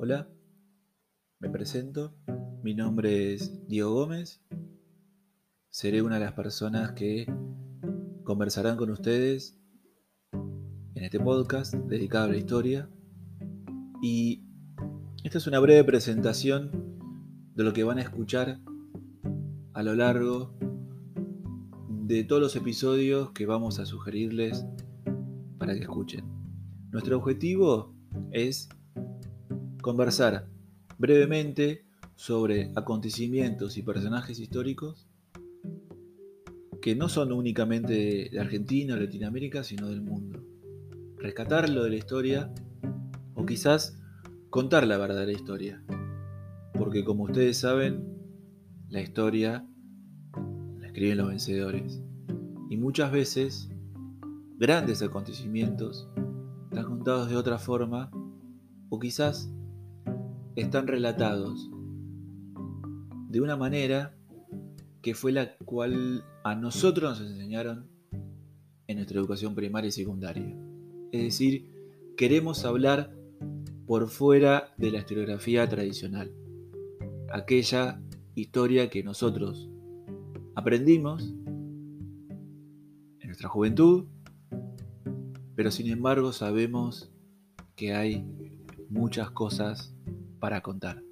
Hola, me presento. Mi nombre es Diego Gómez. Seré una de las personas que conversarán con ustedes en este podcast dedicado a la historia. Y esta es una breve presentación de lo que van a escuchar a lo largo de todos los episodios que vamos a sugerirles para que escuchen. Nuestro objetivo es conversar brevemente sobre acontecimientos y personajes históricos que no son únicamente de Argentina o Latinoamérica, sino del mundo. Rescatarlo de la historia o quizás contar la verdadera historia. Porque como ustedes saben, la historia la escriben los vencedores. Y muchas veces grandes acontecimientos están contados de otra forma o quizás están relatados de una manera que fue la cual a nosotros nos enseñaron en nuestra educación primaria y secundaria. Es decir, queremos hablar por fuera de la historiografía tradicional, aquella historia que nosotros aprendimos en nuestra juventud, pero sin embargo sabemos que hay muchas cosas para contar.